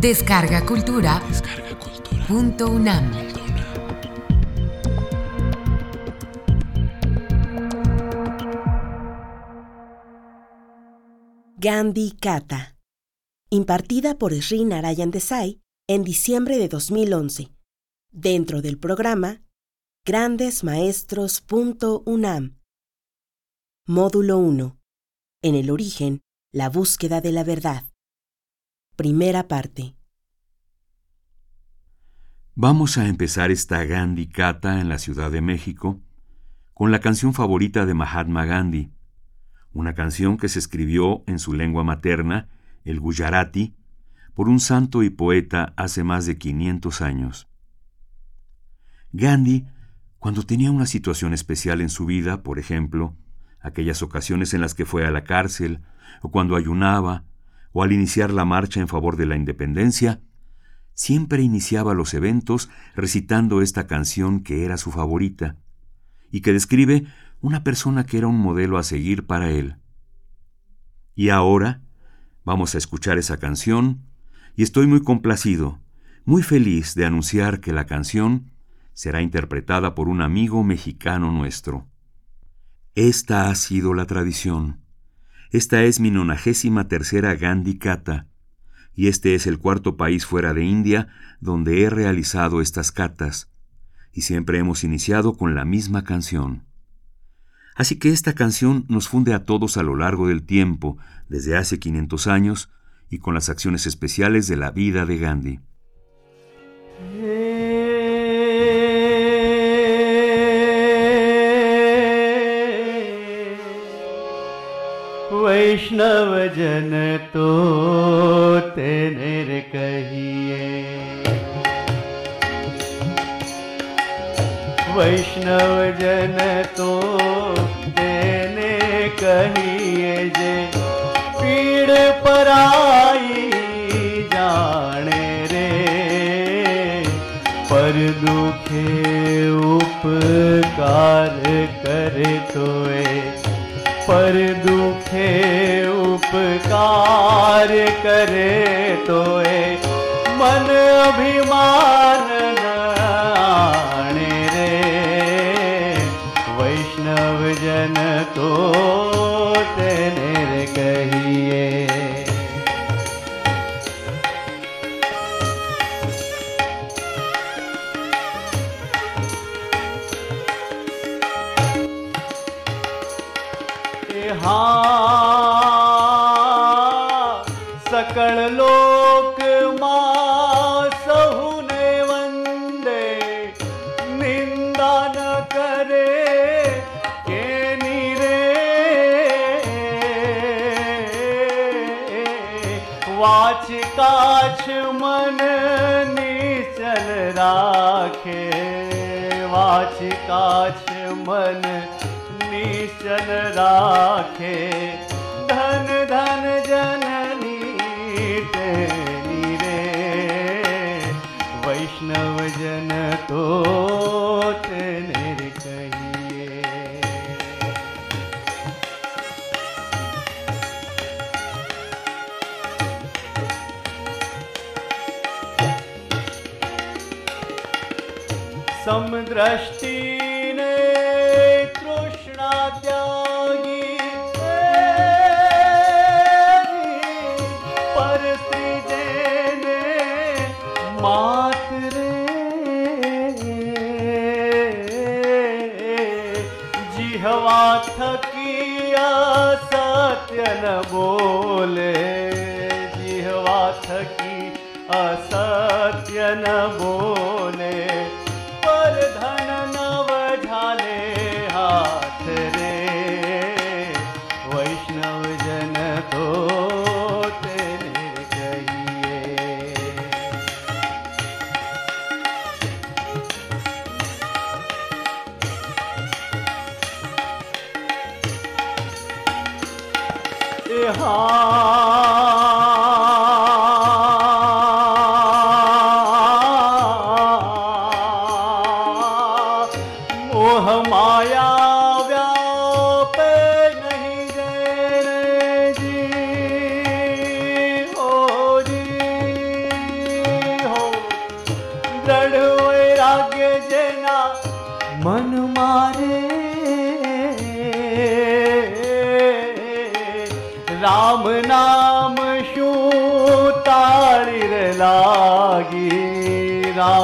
Descarga Cultura. Punto UNAM. Gandhi Kata. Impartida por Sri Narayan Desai en diciembre de 2011. Dentro del programa Grandesmaestros.unam. Módulo 1. En el origen, la búsqueda de la verdad. Primera parte. Vamos a empezar esta Gandhi Kata en la Ciudad de México con la canción favorita de Mahatma Gandhi, una canción que se escribió en su lengua materna, el Gujarati, por un santo y poeta hace más de 500 años. Gandhi, cuando tenía una situación especial en su vida, por ejemplo, aquellas ocasiones en las que fue a la cárcel, o cuando ayunaba, o al iniciar la marcha en favor de la independencia, siempre iniciaba los eventos recitando esta canción que era su favorita, y que describe una persona que era un modelo a seguir para él. Y ahora vamos a escuchar esa canción, y estoy muy complacido, muy feliz de anunciar que la canción será interpretada por un amigo mexicano nuestro. Esta ha sido la tradición. Esta es mi nonagésima tercera Gandhi Kata, y este es el cuarto país fuera de India donde he realizado estas catas, y siempre hemos iniciado con la misma canción. Así que esta canción nos funde a todos a lo largo del tiempo, desde hace 500 años, y con las acciones especiales de la vida de Gandhi. वैष्णव जन तो तेरे कहिए। वैष्णव जन तो तेने कहिए जे, पीड़ पराई जाने रे। पर दुखे उपकार करे तोए, पर दुखे थे उपकार करे तो ए मन अभिमान रे। वैष्णव जन तो तेरे कह हाँ सकल लोक माँ सहुने वंदे, निंदा न करे के नीरे। वाच काछ मन निचल राखे, वाच मन निचल राखे। धन धन जननी रे। वैष्णव जन तो समदृष्टि ने तृष्णा बोले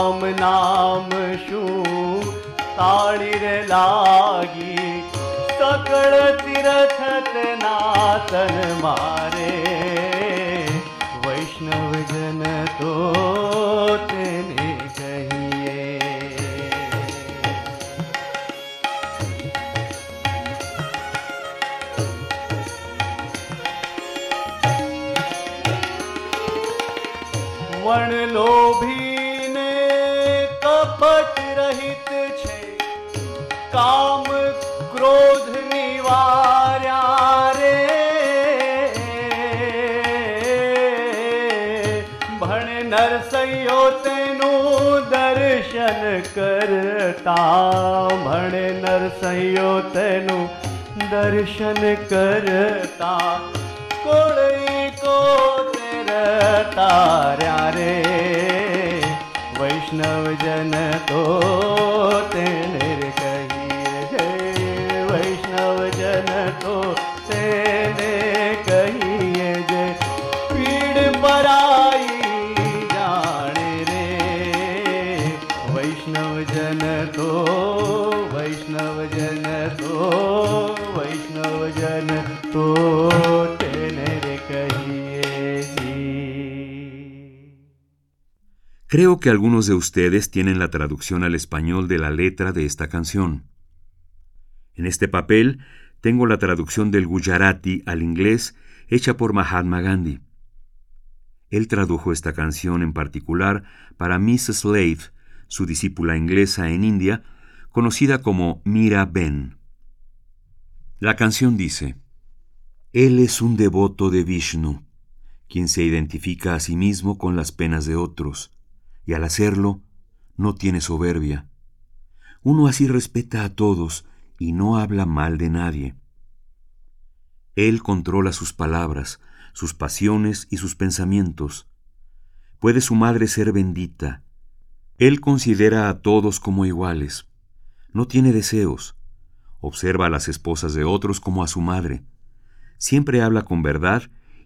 राम नाम शू रे लागी। सकल तीरथ नातन मारे। वैष्णव जन तो तेने कहिए। वन लोभी કપટ રહિત છે. કામ ક્રોધ નિવાર્યા રે. ભણ નરસૈયો તેનું દર્શન કરતા, ભણ નરસૈયો તેનું દર્શન કરતા કોળી કો તાર્યા રે. વૈષ્ણવજન તો તેને Creo que algunos de ustedes tienen la traducción al español de la letra de esta canción. En este papel tengo la traducción del Gujarati al inglés hecha por Mahatma Gandhi. Él tradujo esta canción en particular para Miss Slade, su discípula inglesa en India, conocida como Mira Ben. La canción dice, Él es un devoto de Vishnu, quien se identifica a sí mismo con las penas de otros, y al hacerlo no tiene soberbia. Uno así respeta a todos y no habla mal de nadie. Él controla sus palabras, sus pasiones y sus pensamientos. Puede su madre ser bendita. Él considera a todos como iguales. No tiene deseos. Observa a las esposas de otros como a su madre. Siempre habla con verdad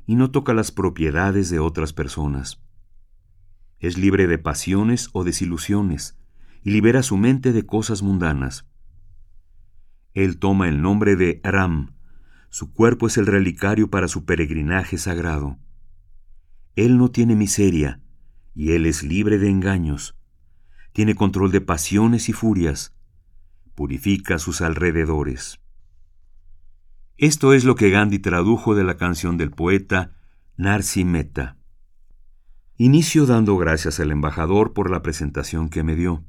y no toca las propiedades de otras personas. Es libre de pasiones o desilusiones y libera su mente de cosas mundanas. Él toma el nombre de Ram. Su cuerpo es el relicario para su peregrinaje sagrado. Él no tiene miseria y él es libre de engaños. Tiene control de pasiones y furias. Purifica sus alrededores. Esto es lo que Gandhi tradujo de la canción del poeta Narsi Mehta. Inicio dando gracias al embajador por la presentación que me dio.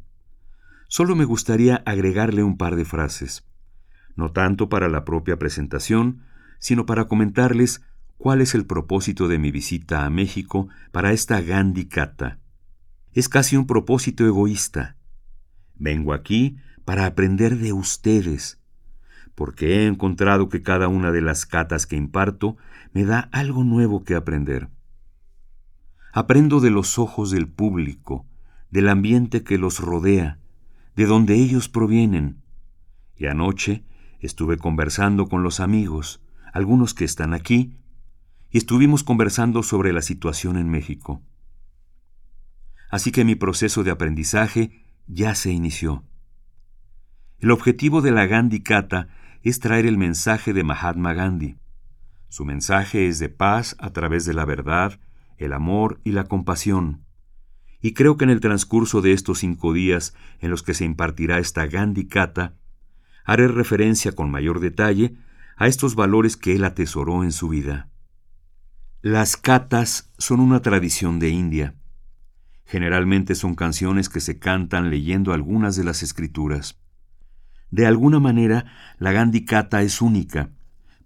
Solo me gustaría agregarle un par de frases, no tanto para la propia presentación, sino para comentarles cuál es el propósito de mi visita a México para esta Gandhi Kata. Es casi un propósito egoísta. Vengo aquí para aprender de ustedes, porque he encontrado que cada una de las catas que imparto me da algo nuevo que aprender. Aprendo de los ojos del público, del ambiente que los rodea, de donde ellos provienen. Y anoche estuve conversando con los amigos, algunos que están aquí, y estuvimos conversando sobre la situación en México. Así que mi proceso de aprendizaje ya se inició. El objetivo de la Gandhi Kata es traer el mensaje de Mahatma Gandhi. Su mensaje es de paz a través de la verdad, el amor y la compasión. Y creo que en el transcurso de estos cinco días en los que se impartirá esta Gandhi Kata, haré referencia con mayor detalle a estos valores que él atesoró en su vida. Las katas son una tradición de India. Generalmente son canciones que se cantan leyendo algunas de las escrituras. De alguna manera, la Gandhi Kata es única,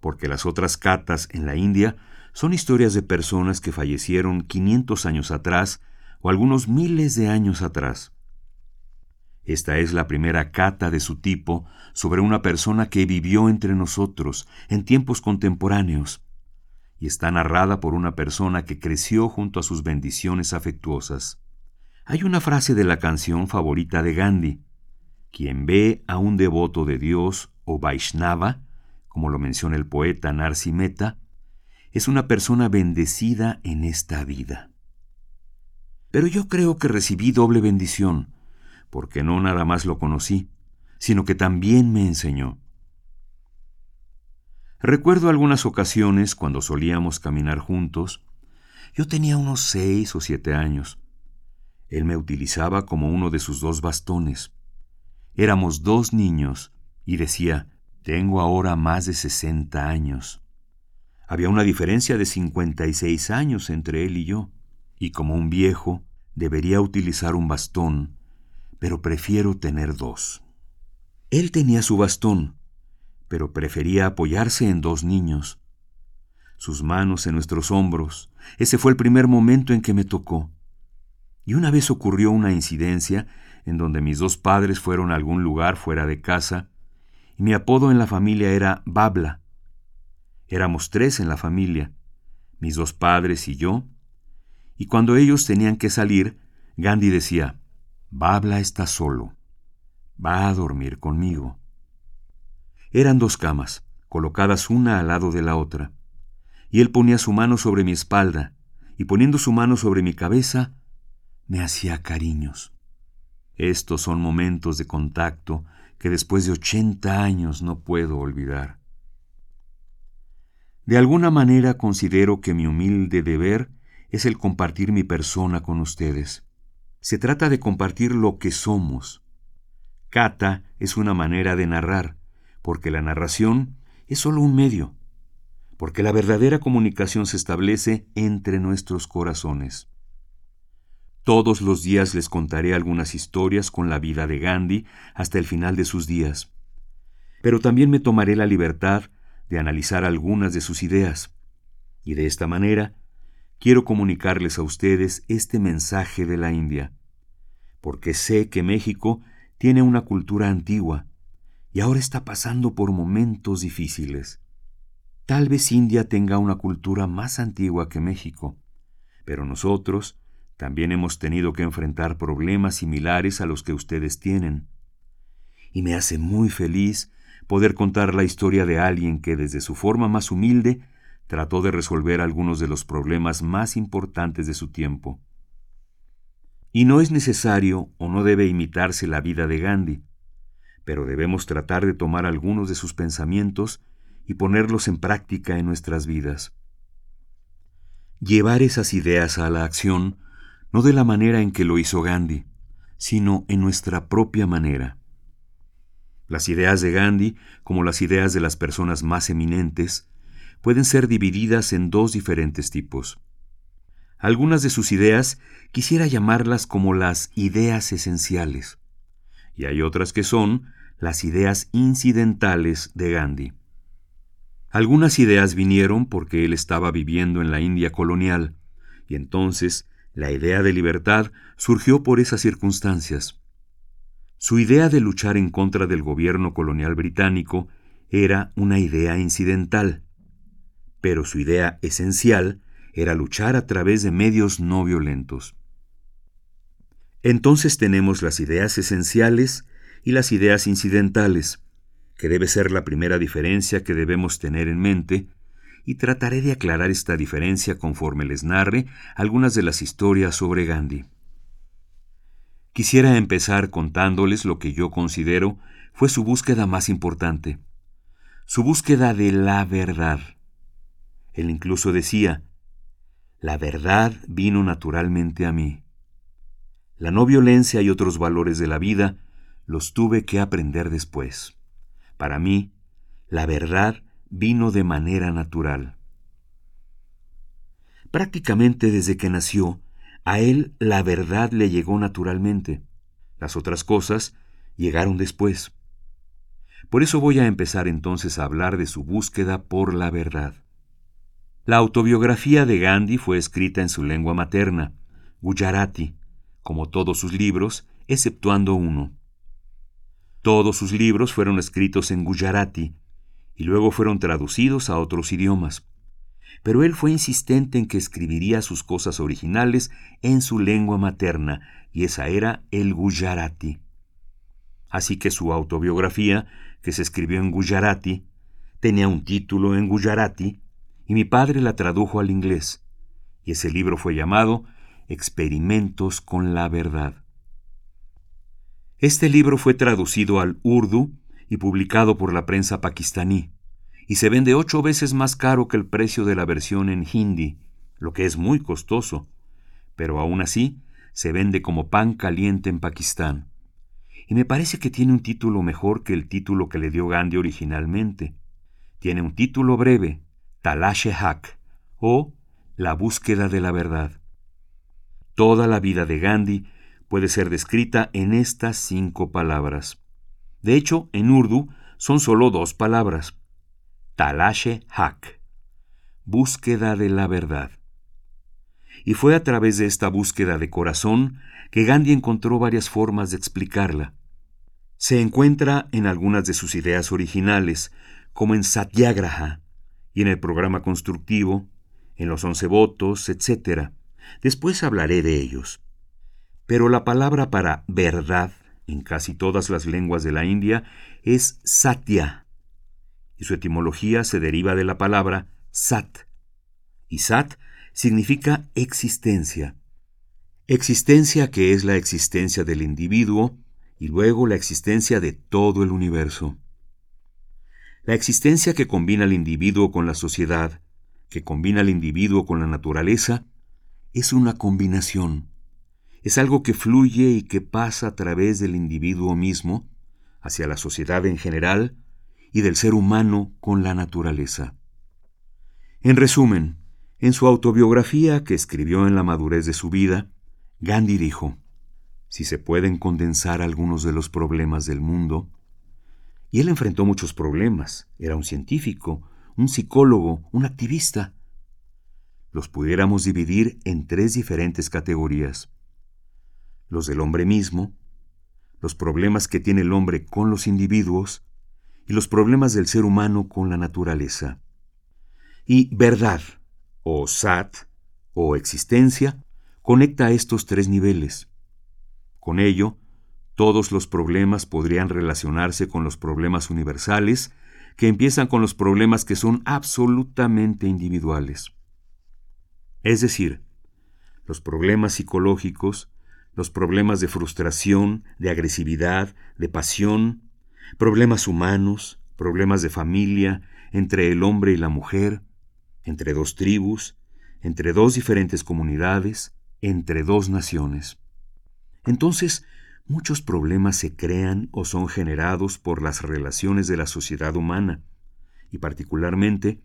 porque las otras katas en la India son historias de personas que fallecieron 500 años atrás o algunos miles de años atrás. Esta es la primera cata de su tipo sobre una persona que vivió entre nosotros en tiempos contemporáneos, y está narrada por una persona que creció junto a sus bendiciones afectuosas. Hay una frase de la canción favorita de Gandhi, Quien ve a un devoto de Dios o Vaishnava, como lo menciona el poeta Narsi Mehta, es una persona bendecida en esta vida. Pero yo creo que recibí doble bendición, porque no nada más lo conocí, sino que también me enseñó. Recuerdo algunas ocasiones cuando solíamos caminar juntos. Yo tenía unos seis o siete años. Él me utilizaba como uno de sus dos bastones. Éramos dos niños y decía, tengo ahora más de sesenta años. Había una diferencia de cincuenta y seis años entre él y yo, y como un viejo debería utilizar un bastón, pero prefiero tener dos. Él tenía su bastón, pero prefería apoyarse en dos niños. Sus manos en nuestros hombros, ese fue el primer momento en que me tocó. Y una vez ocurrió una incidencia en donde mis dos padres fueron a algún lugar fuera de casa, y mi apodo en la familia era Babla. Éramos tres en la familia, mis dos padres y yo, y cuando ellos tenían que salir, Gandhi decía, Babla está solo, va a dormir conmigo. Eran dos camas, colocadas una al lado de la otra, y él ponía su mano sobre mi espalda, y poniendo su mano sobre mi cabeza, me hacía cariños. Estos son momentos de contacto que después de ochenta años no puedo olvidar. De alguna manera considero que mi humilde deber es el compartir mi persona con ustedes. Se trata de compartir lo que somos. Kata es una manera de narrar, porque la narración es solo un medio, porque la verdadera comunicación se establece entre nuestros corazones. Todos los días les contaré algunas historias con la vida de Gandhi hasta el final de sus días, pero también me tomaré la libertad de analizar algunas de sus ideas, y de esta manera quiero comunicarles a ustedes este mensaje de la India, porque sé que México tiene una cultura antigua, y ahora está pasando por momentos difíciles. Tal vez India tenga una cultura más antigua que México, pero nosotros también hemos tenido que enfrentar problemas similares a los que ustedes tienen. Y me hace muy feliz poder contar la historia de alguien que desde su forma más humilde trató de resolver algunos de los problemas más importantes de su tiempo. Y no es necesario o no debe imitarse la vida de Gandhi, pero debemos tratar de tomar algunos de sus pensamientos y ponerlos en práctica en nuestras vidas. Llevar esas ideas a la acción no de la manera en que lo hizo Gandhi, sino en nuestra propia manera. Las ideas de Gandhi, como las ideas de las personas más eminentes, pueden ser divididas en dos diferentes tipos. Algunas de sus ideas quisiera llamarlas como las ideas esenciales, y hay otras que son las ideas incidentales de Gandhi. Algunas ideas vinieron porque él estaba viviendo en la India colonial, y entonces la idea de libertad surgió por esas circunstancias. Su idea de luchar en contra del gobierno colonial británico era una idea incidental, pero su idea esencial era luchar a través de medios no violentos. Entonces tenemos las ideas esenciales y las ideas incidentales, que debe ser la primera diferencia que debemos tener en mente, y trataré de aclarar esta diferencia conforme les narre algunas de las historias sobre Gandhi. Quisiera empezar contándoles lo que yo considero fue su búsqueda más importante, su búsqueda de la verdad. Él incluso decía, la verdad vino naturalmente a mí. La no violencia y otros valores de la vida los tuve que aprender después. Para mí, la verdad vino de manera natural. Prácticamente desde que nació, a él la verdad le llegó naturalmente. Las otras cosas llegaron después. Por eso voy a empezar entonces a hablar de su búsqueda por la verdad. La autobiografía de Gandhi fue escrita en su lengua materna, Gujarati, como todos sus libros, exceptuando uno. Todos sus libros fueron escritos en Gujarati y luego fueron traducidos a otros idiomas. Pero él fue insistente en que escribiría sus cosas originales en su lengua materna, y esa era el Gujarati. Así que su autobiografía, que se escribió en Gujarati, tenía un título en Gujarati y mi padre la tradujo al inglés. Y ese libro fue llamado Experimentos con la Verdad. Este libro fue traducido al urdu y publicado por la prensa pakistaní, y se vende ocho veces más caro que el precio de la versión en hindi, lo que es muy costoso, pero aún así se vende como pan caliente en Pakistán. Y me parece que tiene un título mejor que el título que le dio Gandhi originalmente. Tiene un título breve, Talashe Haq, o La búsqueda de la verdad. Toda la vida de Gandhi puede ser descrita en estas cinco palabras. De hecho, en urdu son solo dos palabras. Talashe Haq, búsqueda de la verdad. Y fue a través de esta búsqueda de corazón que Gandhi encontró varias formas de explicarla. Se encuentra en algunas de sus ideas originales, como en Satyagraha y en el programa constructivo, en los once votos, etc. Después hablaré de ellos. Pero la palabra para verdad en casi todas las lenguas de la India es satya, y su etimología se deriva de la palabra sat, y sat significa existencia. Existencia que es la existencia del individuo y luego la existencia de todo el universo. La existencia que combina al individuo con la sociedad, que combina al individuo con la naturaleza, es una combinación es algo que fluye y que pasa a través del individuo mismo, hacia la sociedad en general y del ser humano con la naturaleza. En resumen, en su autobiografía que escribió en la madurez de su vida, Gandhi dijo, si se pueden condensar algunos de los problemas del mundo, y él enfrentó muchos problemas, era un científico, un psicólogo, un activista, los pudiéramos dividir en tres diferentes categorías. Los del hombre mismo, los problemas que tiene el hombre con los individuos y los problemas del ser humano con la naturaleza. Y verdad, o sat, o existencia, conecta estos tres niveles. Con ello, todos los problemas podrían relacionarse con los problemas universales, que empiezan con los problemas que son absolutamente individuales. Es decir, los problemas psicológicos los problemas de frustración, de agresividad, de pasión, problemas humanos, problemas de familia, entre el hombre y la mujer, entre dos tribus, entre dos diferentes comunidades, entre dos naciones. Entonces, muchos problemas se crean o son generados por las relaciones de la sociedad humana, y particularmente,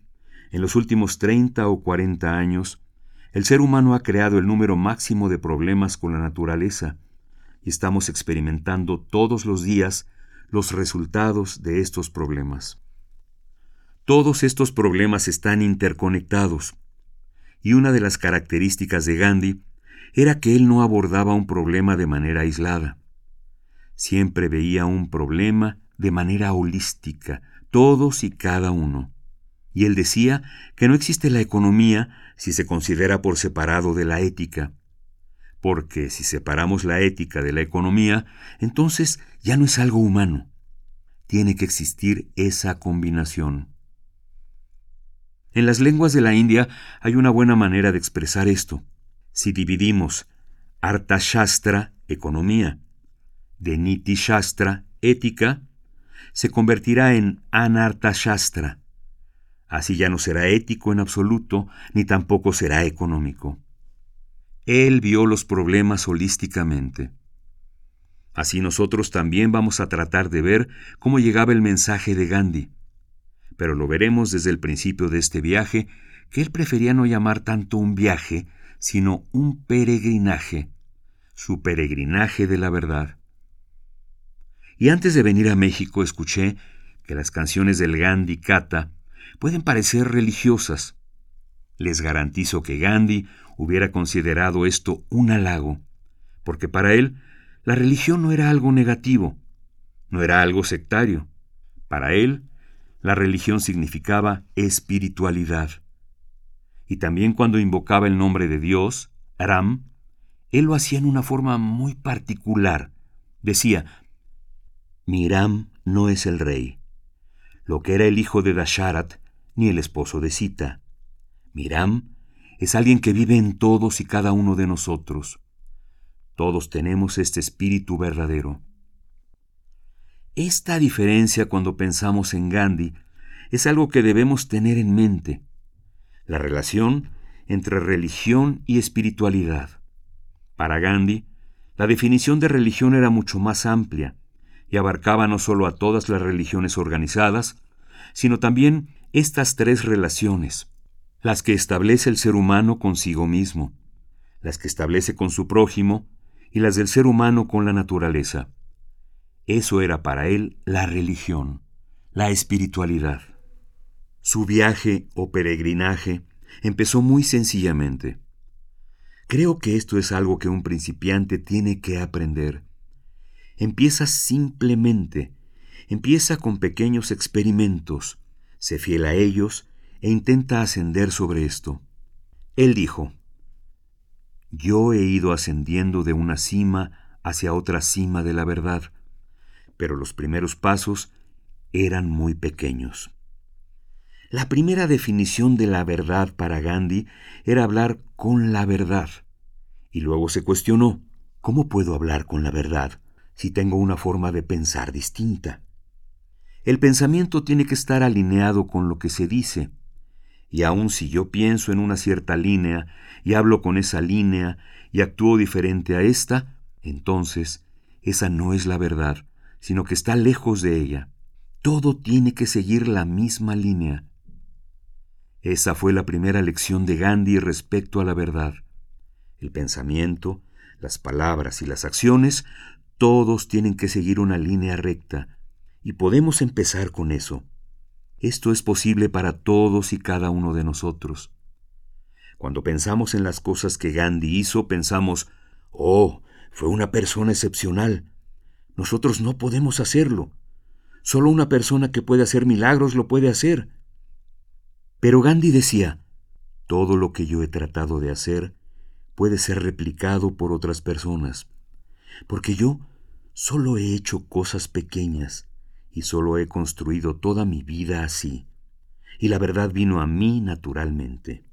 en los últimos 30 o 40 años, el ser humano ha creado el número máximo de problemas con la naturaleza y estamos experimentando todos los días los resultados de estos problemas. Todos estos problemas están interconectados y una de las características de Gandhi era que él no abordaba un problema de manera aislada. Siempre veía un problema de manera holística, todos y cada uno. Y él decía que no existe la economía si se considera por separado de la ética, porque si separamos la ética de la economía, entonces ya no es algo humano. Tiene que existir esa combinación. En las lenguas de la India hay una buena manera de expresar esto. Si dividimos Arthashastra, economía, de Niti Shastra, ética, se convertirá en Anarthashastra, Así ya no será ético en absoluto, ni tampoco será económico. Él vio los problemas holísticamente. Así nosotros también vamos a tratar de ver cómo llegaba el mensaje de Gandhi. Pero lo veremos desde el principio de este viaje, que él prefería no llamar tanto un viaje, sino un peregrinaje, su peregrinaje de la verdad. Y antes de venir a México escuché que las canciones del Gandhi Kata pueden parecer religiosas. Les garantizo que Gandhi hubiera considerado esto un halago, porque para él la religión no era algo negativo, no era algo sectario. Para él, la religión significaba espiritualidad. Y también cuando invocaba el nombre de Dios, Ram, él lo hacía en una forma muy particular. Decía, Miram no es el rey, lo que era el hijo de Dasharat, ni el esposo de Sita. Miram es alguien que vive en todos y cada uno de nosotros. Todos tenemos este espíritu verdadero. Esta diferencia cuando pensamos en Gandhi es algo que debemos tener en mente. La relación entre religión y espiritualidad. Para Gandhi, la definición de religión era mucho más amplia y abarcaba no solo a todas las religiones organizadas, sino también estas tres relaciones, las que establece el ser humano consigo mismo, las que establece con su prójimo y las del ser humano con la naturaleza. Eso era para él la religión, la espiritualidad. Su viaje o peregrinaje empezó muy sencillamente. Creo que esto es algo que un principiante tiene que aprender. Empieza simplemente, empieza con pequeños experimentos, sé fiel a ellos e intenta ascender sobre esto. Él dijo, Yo he ido ascendiendo de una cima hacia otra cima de la verdad, pero los primeros pasos eran muy pequeños. La primera definición de la verdad para Gandhi era hablar con la verdad. Y luego se cuestionó, ¿cómo puedo hablar con la verdad si tengo una forma de pensar distinta? El pensamiento tiene que estar alineado con lo que se dice. Y aun si yo pienso en una cierta línea y hablo con esa línea y actúo diferente a esta, entonces esa no es la verdad, sino que está lejos de ella. Todo tiene que seguir la misma línea. Esa fue la primera lección de Gandhi respecto a la verdad. El pensamiento, las palabras y las acciones, todos tienen que seguir una línea recta, y podemos empezar con eso. Esto es posible para todos y cada uno de nosotros. Cuando pensamos en las cosas que Gandhi hizo, pensamos, oh, fue una persona excepcional. Nosotros no podemos hacerlo. Solo una persona que puede hacer milagros lo puede hacer. Pero Gandhi decía, todo lo que yo he tratado de hacer puede ser replicado por otras personas, porque yo solo he hecho cosas pequeñas y solo he construido toda mi vida así, y la verdad vino a mí naturalmente.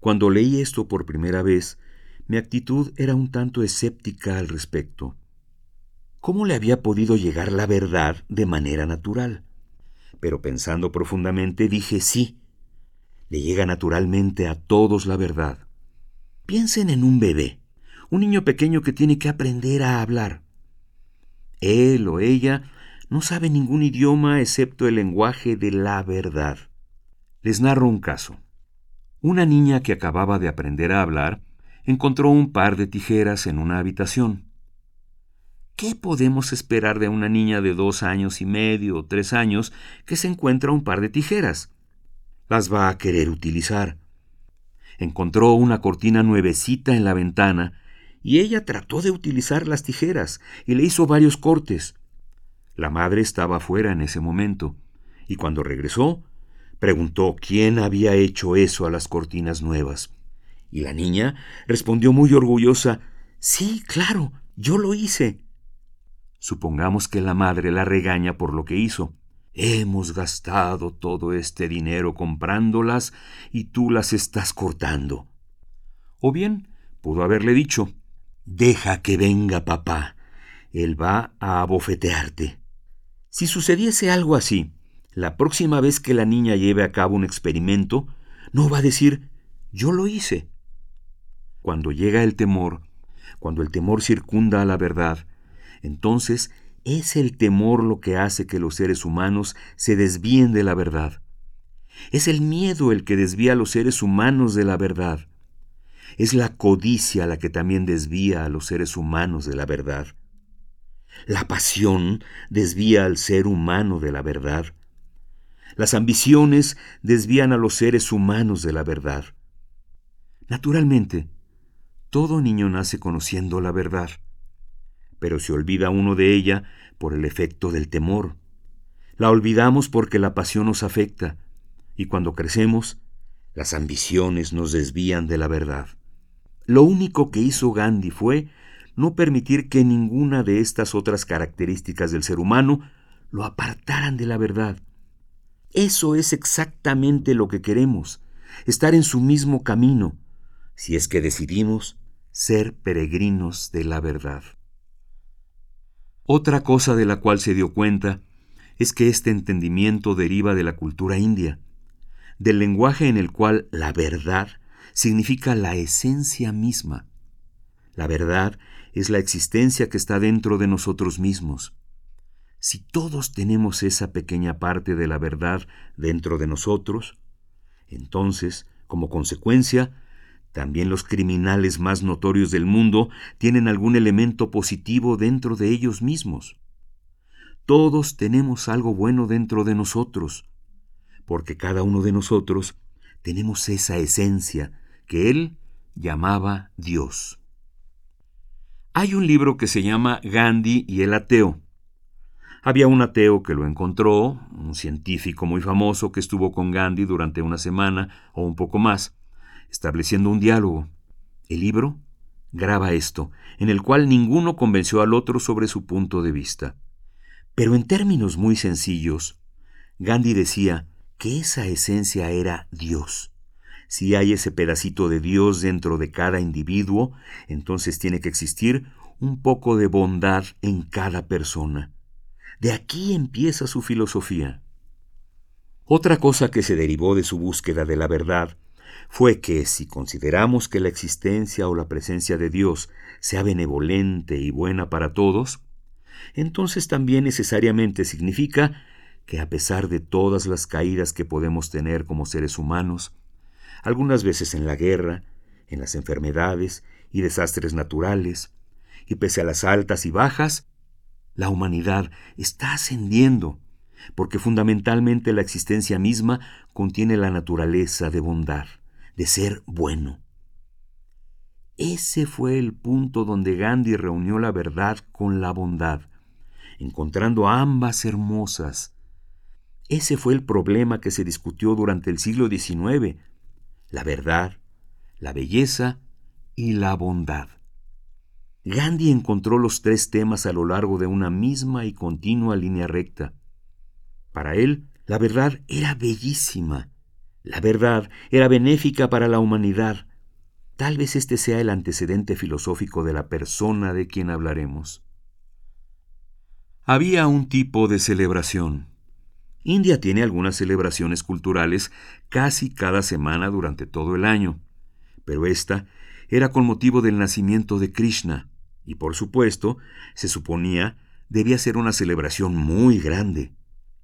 Cuando leí esto por primera vez, mi actitud era un tanto escéptica al respecto. ¿Cómo le había podido llegar la verdad de manera natural? pero pensando profundamente dije sí. Le llega naturalmente a todos la verdad. Piensen en un bebé, un niño pequeño que tiene que aprender a hablar. Él o ella no sabe ningún idioma excepto el lenguaje de la verdad. Les narro un caso. Una niña que acababa de aprender a hablar encontró un par de tijeras en una habitación. ¿Qué podemos esperar de una niña de dos años y medio o tres años que se encuentra un par de tijeras? Las va a querer utilizar. Encontró una cortina nuevecita en la ventana y ella trató de utilizar las tijeras y le hizo varios cortes. La madre estaba fuera en ese momento y cuando regresó preguntó quién había hecho eso a las cortinas nuevas. Y la niña respondió muy orgullosa Sí, claro, yo lo hice. Supongamos que la madre la regaña por lo que hizo. Hemos gastado todo este dinero comprándolas y tú las estás cortando. O bien, pudo haberle dicho, Deja que venga papá. Él va a abofetearte. Si sucediese algo así, la próxima vez que la niña lleve a cabo un experimento, no va a decir, yo lo hice. Cuando llega el temor, cuando el temor circunda a la verdad, entonces es el temor lo que hace que los seres humanos se desvíen de la verdad. Es el miedo el que desvía a los seres humanos de la verdad. Es la codicia la que también desvía a los seres humanos de la verdad. La pasión desvía al ser humano de la verdad. Las ambiciones desvían a los seres humanos de la verdad. Naturalmente, todo niño nace conociendo la verdad pero se olvida uno de ella por el efecto del temor. La olvidamos porque la pasión nos afecta, y cuando crecemos, las ambiciones nos desvían de la verdad. Lo único que hizo Gandhi fue no permitir que ninguna de estas otras características del ser humano lo apartaran de la verdad. Eso es exactamente lo que queremos, estar en su mismo camino, si es que decidimos ser peregrinos de la verdad. Otra cosa de la cual se dio cuenta es que este entendimiento deriva de la cultura india, del lenguaje en el cual la verdad significa la esencia misma. La verdad es la existencia que está dentro de nosotros mismos. Si todos tenemos esa pequeña parte de la verdad dentro de nosotros, entonces, como consecuencia, también los criminales más notorios del mundo tienen algún elemento positivo dentro de ellos mismos. Todos tenemos algo bueno dentro de nosotros, porque cada uno de nosotros tenemos esa esencia que él llamaba Dios. Hay un libro que se llama Gandhi y el ateo. Había un ateo que lo encontró, un científico muy famoso que estuvo con Gandhi durante una semana o un poco más, estableciendo un diálogo. El libro graba esto, en el cual ninguno convenció al otro sobre su punto de vista. Pero en términos muy sencillos, Gandhi decía que esa esencia era Dios. Si hay ese pedacito de Dios dentro de cada individuo, entonces tiene que existir un poco de bondad en cada persona. De aquí empieza su filosofía. Otra cosa que se derivó de su búsqueda de la verdad fue que si consideramos que la existencia o la presencia de Dios sea benevolente y buena para todos, entonces también necesariamente significa que a pesar de todas las caídas que podemos tener como seres humanos, algunas veces en la guerra, en las enfermedades y desastres naturales, y pese a las altas y bajas, la humanidad está ascendiendo, porque fundamentalmente la existencia misma contiene la naturaleza de bondad, de ser bueno. Ese fue el punto donde Gandhi reunió la verdad con la bondad, encontrando ambas hermosas. Ese fue el problema que se discutió durante el siglo XIX, la verdad, la belleza y la bondad. Gandhi encontró los tres temas a lo largo de una misma y continua línea recta. Para él, la verdad era bellísima. La verdad era benéfica para la humanidad. Tal vez este sea el antecedente filosófico de la persona de quien hablaremos. Había un tipo de celebración. India tiene algunas celebraciones culturales casi cada semana durante todo el año, pero esta era con motivo del nacimiento de Krishna y por supuesto, se suponía, debía ser una celebración muy grande.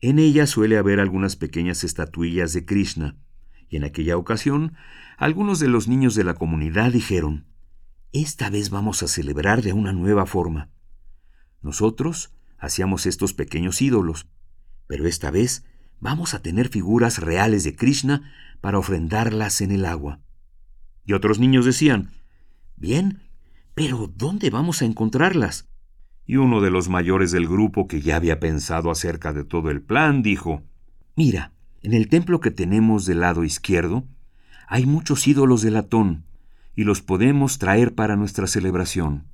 En ella suele haber algunas pequeñas estatuillas de Krishna, y en aquella ocasión algunos de los niños de la comunidad dijeron, Esta vez vamos a celebrar de una nueva forma. Nosotros hacíamos estos pequeños ídolos, pero esta vez vamos a tener figuras reales de Krishna para ofrendarlas en el agua. Y otros niños decían, Bien, pero ¿dónde vamos a encontrarlas? Y uno de los mayores del grupo, que ya había pensado acerca de todo el plan, dijo Mira, en el templo que tenemos del lado izquierdo, hay muchos ídolos de latón, y los podemos traer para nuestra celebración.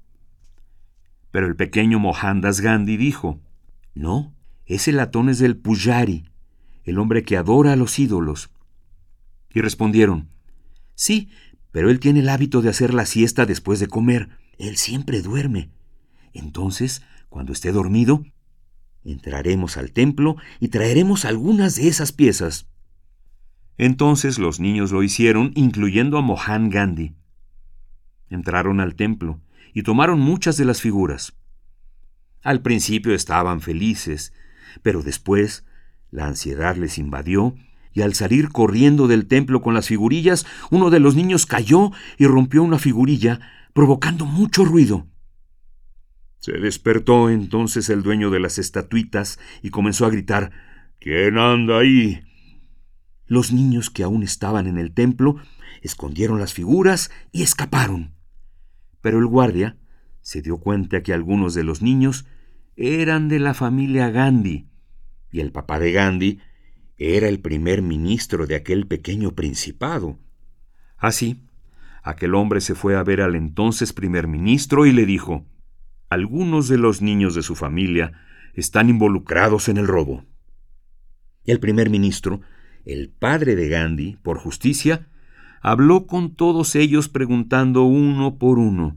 Pero el pequeño Mohandas Gandhi dijo No, ese latón es del Pujari, el hombre que adora a los ídolos. Y respondieron Sí, pero él tiene el hábito de hacer la siesta después de comer. Él siempre duerme. Entonces, cuando esté dormido, entraremos al templo y traeremos algunas de esas piezas. Entonces los niños lo hicieron, incluyendo a Mohan Gandhi. Entraron al templo y tomaron muchas de las figuras. Al principio estaban felices, pero después la ansiedad les invadió y al salir corriendo del templo con las figurillas, uno de los niños cayó y rompió una figurilla, provocando mucho ruido. Se despertó entonces el dueño de las estatuitas y comenzó a gritar ¿Quién anda ahí? Los niños que aún estaban en el templo escondieron las figuras y escaparon. Pero el guardia se dio cuenta que algunos de los niños eran de la familia Gandhi, y el papá de Gandhi era el primer ministro de aquel pequeño principado. Así, aquel hombre se fue a ver al entonces primer ministro y le dijo, algunos de los niños de su familia están involucrados en el robo. El primer ministro, el padre de Gandhi, por justicia, habló con todos ellos preguntando uno por uno,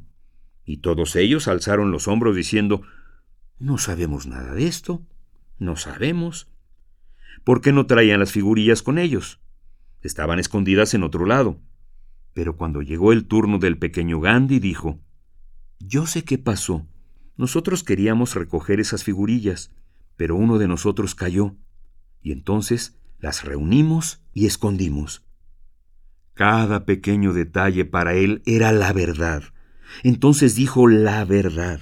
y todos ellos alzaron los hombros diciendo, No sabemos nada de esto, no sabemos. ¿Por qué no traían las figurillas con ellos? Estaban escondidas en otro lado. Pero cuando llegó el turno del pequeño Gandhi, dijo, Yo sé qué pasó. Nosotros queríamos recoger esas figurillas, pero uno de nosotros cayó, y entonces las reunimos y escondimos. Cada pequeño detalle para él era la verdad. Entonces dijo la verdad.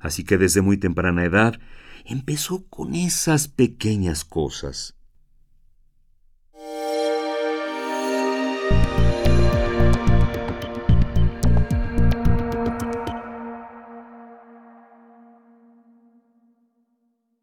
Así que desde muy temprana edad empezó con esas pequeñas cosas.